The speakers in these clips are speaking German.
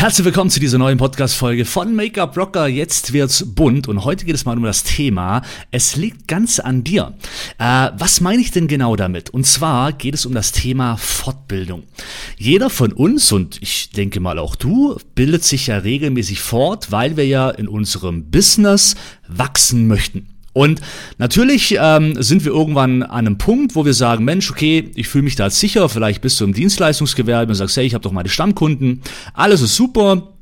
Herzlich willkommen zu dieser neuen Podcast-Folge von Make-up Rocker. Jetzt wird's bunt und heute geht es mal um das Thema, es liegt ganz an dir. Äh, was meine ich denn genau damit? Und zwar geht es um das Thema Fortbildung. Jeder von uns und ich denke mal auch du bildet sich ja regelmäßig fort, weil wir ja in unserem Business wachsen möchten. Und natürlich ähm, sind wir irgendwann an einem Punkt, wo wir sagen, Mensch, okay, ich fühle mich da sicher, vielleicht bist du im Dienstleistungsgewerbe und sagst, hey, ich habe doch meine Stammkunden, alles ist super,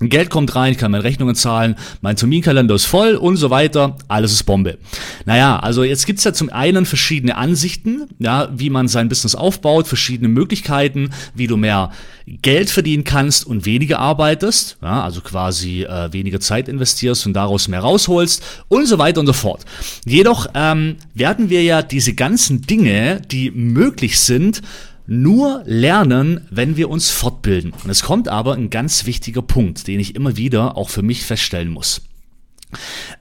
Geld kommt rein, ich kann meine Rechnungen zahlen, mein Terminkalender ist voll und so weiter, alles ist Bombe. Naja, also jetzt gibt's ja zum einen verschiedene Ansichten, ja, wie man sein Business aufbaut, verschiedene Möglichkeiten, wie du mehr Geld verdienen kannst und weniger arbeitest, ja, also quasi äh, weniger Zeit investierst und daraus mehr rausholst und so weiter und so fort. Jedoch ähm, werden wir ja diese ganzen Dinge, die möglich sind, nur lernen, wenn wir uns fortbilden. Und es kommt aber ein ganz wichtiger Punkt, den ich immer wieder auch für mich feststellen muss.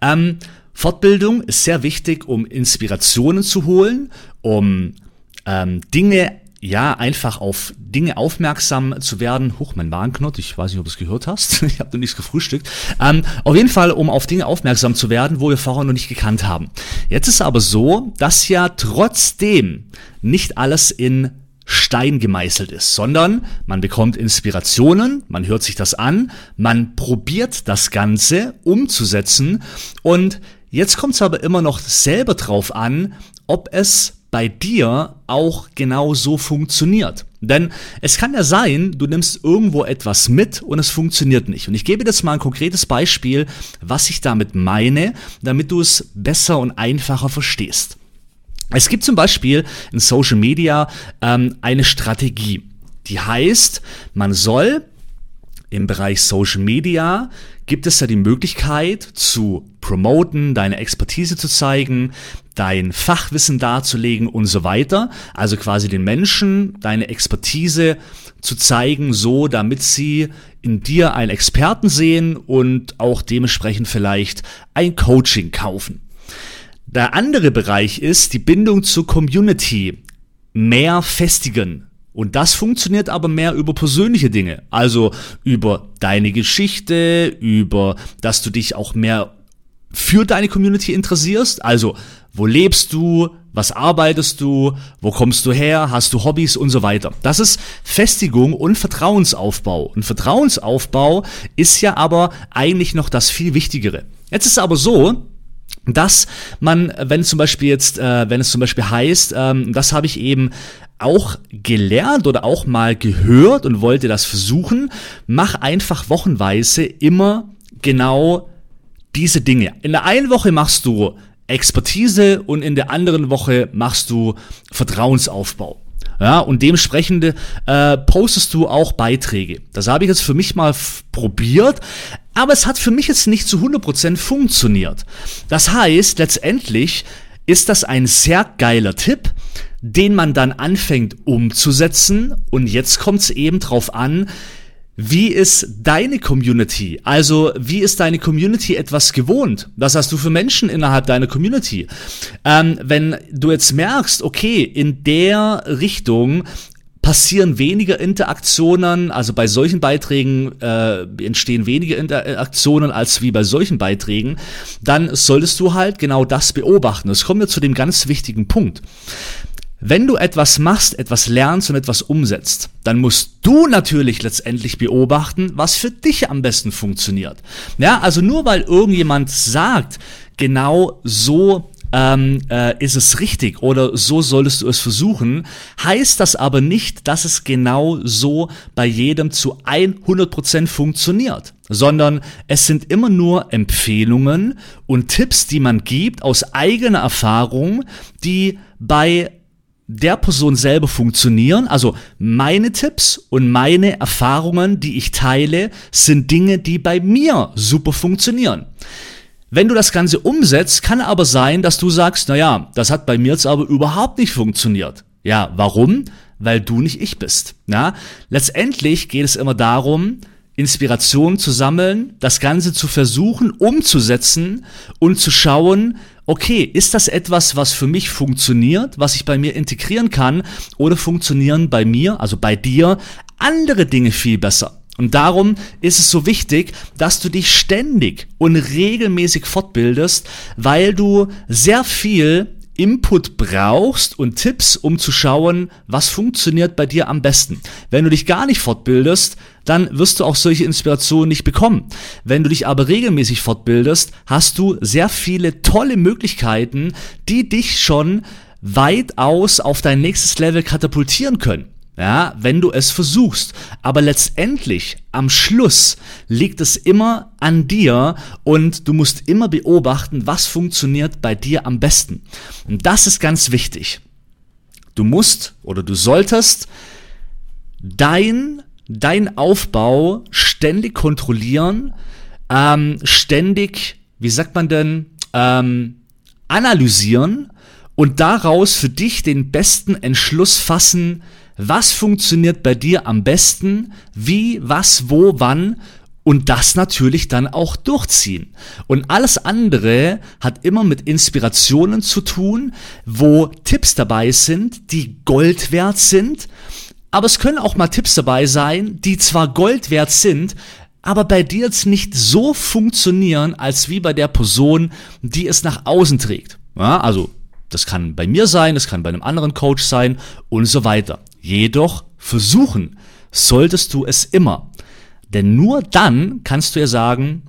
Ähm, Fortbildung ist sehr wichtig, um Inspirationen zu holen, um ähm, Dinge ja, einfach auf Dinge aufmerksam zu werden. Huch, mein Warenknot, ich weiß nicht, ob du es gehört hast. ich habe noch nichts gefrühstückt. Ähm, auf jeden Fall, um auf Dinge aufmerksam zu werden, wo wir vorher noch nicht gekannt haben. Jetzt ist aber so, dass ja trotzdem nicht alles in Stein gemeißelt ist, sondern man bekommt Inspirationen, man hört sich das an, man probiert das Ganze umzusetzen und jetzt kommt es aber immer noch selber drauf an, ob es bei dir auch genau so funktioniert. Denn es kann ja sein, du nimmst irgendwo etwas mit und es funktioniert nicht. Und ich gebe jetzt mal ein konkretes Beispiel, was ich damit meine, damit du es besser und einfacher verstehst. Es gibt zum Beispiel in Social Media ähm, eine Strategie, die heißt, man soll im Bereich Social Media gibt es da die Möglichkeit zu promoten, deine Expertise zu zeigen, dein Fachwissen darzulegen und so weiter. Also quasi den Menschen deine Expertise zu zeigen, so damit sie in dir einen Experten sehen und auch dementsprechend vielleicht ein Coaching kaufen. Der andere Bereich ist die Bindung zur Community mehr festigen. Und das funktioniert aber mehr über persönliche Dinge. Also über deine Geschichte, über, dass du dich auch mehr für deine Community interessierst. Also, wo lebst du? Was arbeitest du? Wo kommst du her? Hast du Hobbys und so weiter? Das ist Festigung und Vertrauensaufbau. Und Vertrauensaufbau ist ja aber eigentlich noch das viel Wichtigere. Jetzt ist es aber so, dass man, wenn zum Beispiel jetzt, äh, wenn es zum Beispiel heißt, ähm, das habe ich eben auch gelernt oder auch mal gehört und wollte das versuchen, mach einfach wochenweise immer genau diese Dinge. In der einen Woche machst du Expertise und in der anderen Woche machst du Vertrauensaufbau. Ja, und dementsprechend äh, postest du auch Beiträge. Das habe ich jetzt für mich mal probiert, aber es hat für mich jetzt nicht zu 100% funktioniert. Das heißt, letztendlich ist das ein sehr geiler Tipp, den man dann anfängt umzusetzen. Und jetzt kommt es eben drauf an, wie ist deine Community? Also, wie ist deine Community etwas gewohnt? Was hast du für Menschen innerhalb deiner Community? Ähm, wenn du jetzt merkst, okay, in der Richtung passieren weniger Interaktionen, also bei solchen Beiträgen äh, entstehen weniger Interaktionen als wie bei solchen Beiträgen, dann solltest du halt genau das beobachten. Es kommt wir zu dem ganz wichtigen Punkt. Wenn du etwas machst, etwas lernst und etwas umsetzt, dann musst du natürlich letztendlich beobachten, was für dich am besten funktioniert. Ja, also nur weil irgendjemand sagt, genau so ähm, äh, ist es richtig oder so solltest du es versuchen, heißt das aber nicht, dass es genau so bei jedem zu 100% funktioniert, sondern es sind immer nur Empfehlungen und Tipps, die man gibt aus eigener Erfahrung, die bei der Person selber funktionieren. Also meine Tipps und meine Erfahrungen, die ich teile, sind Dinge, die bei mir super funktionieren. Wenn du das Ganze umsetzt, kann aber sein, dass du sagst, na ja, das hat bei mir jetzt aber überhaupt nicht funktioniert. Ja, warum? Weil du nicht ich bist. Ja? Letztendlich geht es immer darum, Inspiration zu sammeln, das Ganze zu versuchen, umzusetzen und zu schauen, okay, ist das etwas, was für mich funktioniert, was ich bei mir integrieren kann, oder funktionieren bei mir, also bei dir, andere Dinge viel besser? Und darum ist es so wichtig, dass du dich ständig und regelmäßig fortbildest, weil du sehr viel Input brauchst und Tipps, um zu schauen, was funktioniert bei dir am besten. Wenn du dich gar nicht fortbildest, dann wirst du auch solche Inspirationen nicht bekommen. Wenn du dich aber regelmäßig fortbildest, hast du sehr viele tolle Möglichkeiten, die dich schon weitaus auf dein nächstes Level katapultieren können. Ja, wenn du es versuchst. Aber letztendlich, am Schluss, liegt es immer an dir und du musst immer beobachten, was funktioniert bei dir am besten. Und das ist ganz wichtig. Du musst oder du solltest dein, dein Aufbau ständig kontrollieren, ähm, ständig, wie sagt man denn, ähm, analysieren und daraus für dich den besten Entschluss fassen, was funktioniert bei dir am besten, wie, was, wo, wann und das natürlich dann auch durchziehen. Und alles andere hat immer mit Inspirationen zu tun, wo Tipps dabei sind, die Gold wert sind. Aber es können auch mal Tipps dabei sein, die zwar Gold wert sind, aber bei dir jetzt nicht so funktionieren, als wie bei der Person, die es nach außen trägt. Ja, also, das kann bei mir sein, das kann bei einem anderen Coach sein und so weiter. Jedoch versuchen solltest du es immer. Denn nur dann kannst du ja sagen,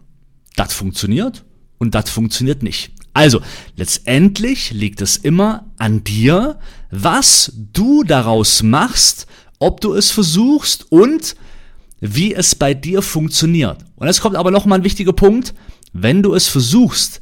das funktioniert und das funktioniert nicht. Also, letztendlich liegt es immer an dir, was du daraus machst, ob du es versuchst und wie es bei dir funktioniert. Und es kommt aber noch mal ein wichtiger Punkt. Wenn du es versuchst,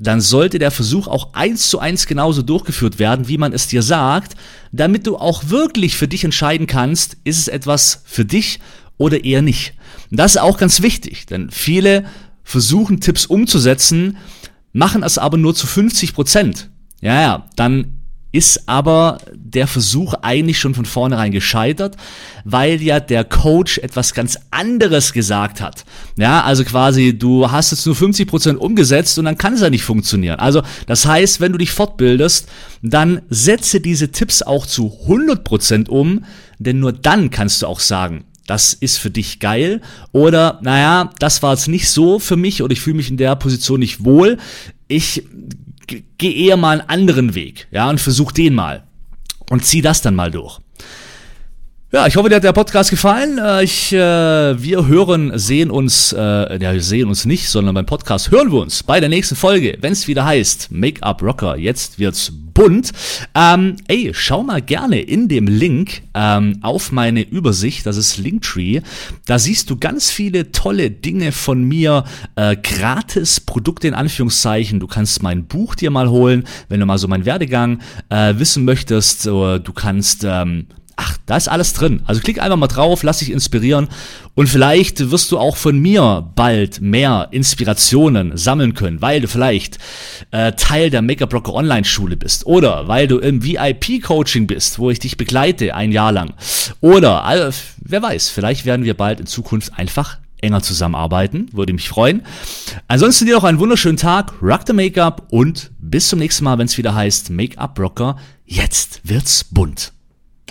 dann sollte der Versuch auch eins zu eins genauso durchgeführt werden, wie man es dir sagt, damit du auch wirklich für dich entscheiden kannst, ist es etwas für dich oder eher nicht. Und das ist auch ganz wichtig, denn viele versuchen Tipps umzusetzen, machen es aber nur zu 50 Prozent. Ja, ja, dann ist aber der Versuch eigentlich schon von vornherein gescheitert, weil ja der Coach etwas ganz anderes gesagt hat. Ja, also quasi, du hast jetzt nur 50 Prozent umgesetzt und dann kann es ja nicht funktionieren. Also, das heißt, wenn du dich fortbildest, dann setze diese Tipps auch zu 100 Prozent um, denn nur dann kannst du auch sagen, das ist für dich geil oder naja, das war jetzt nicht so für mich oder ich fühle mich in der Position nicht wohl. Ich geh eher mal einen anderen Weg, ja, und versuch den mal. Und zieh das dann mal durch. Ja, ich hoffe, dir hat der Podcast gefallen. Äh, ich, äh, wir hören, sehen uns, äh, ja, wir sehen uns nicht, sondern beim Podcast hören wir uns bei der nächsten Folge, wenn es wieder heißt Make-up Rocker. Jetzt wird's bunt. Ähm, ey, schau mal gerne in dem Link ähm, auf meine Übersicht, das ist Linktree. Da siehst du ganz viele tolle Dinge von mir, äh, gratis Produkte in Anführungszeichen. Du kannst mein Buch dir mal holen, wenn du mal so meinen Werdegang äh, wissen möchtest. Du kannst ähm, Ach, da ist alles drin. Also klick einfach mal drauf, lass dich inspirieren und vielleicht wirst du auch von mir bald mehr Inspirationen sammeln können, weil du vielleicht äh, Teil der Make-up Rocker Online Schule bist oder weil du im VIP Coaching bist, wo ich dich begleite ein Jahr lang oder also, wer weiß, vielleicht werden wir bald in Zukunft einfach enger zusammenarbeiten, würde mich freuen. Ansonsten dir noch einen wunderschönen Tag, rock the Make-up und bis zum nächsten Mal, wenn es wieder heißt Make-up Rocker, jetzt wird's bunt.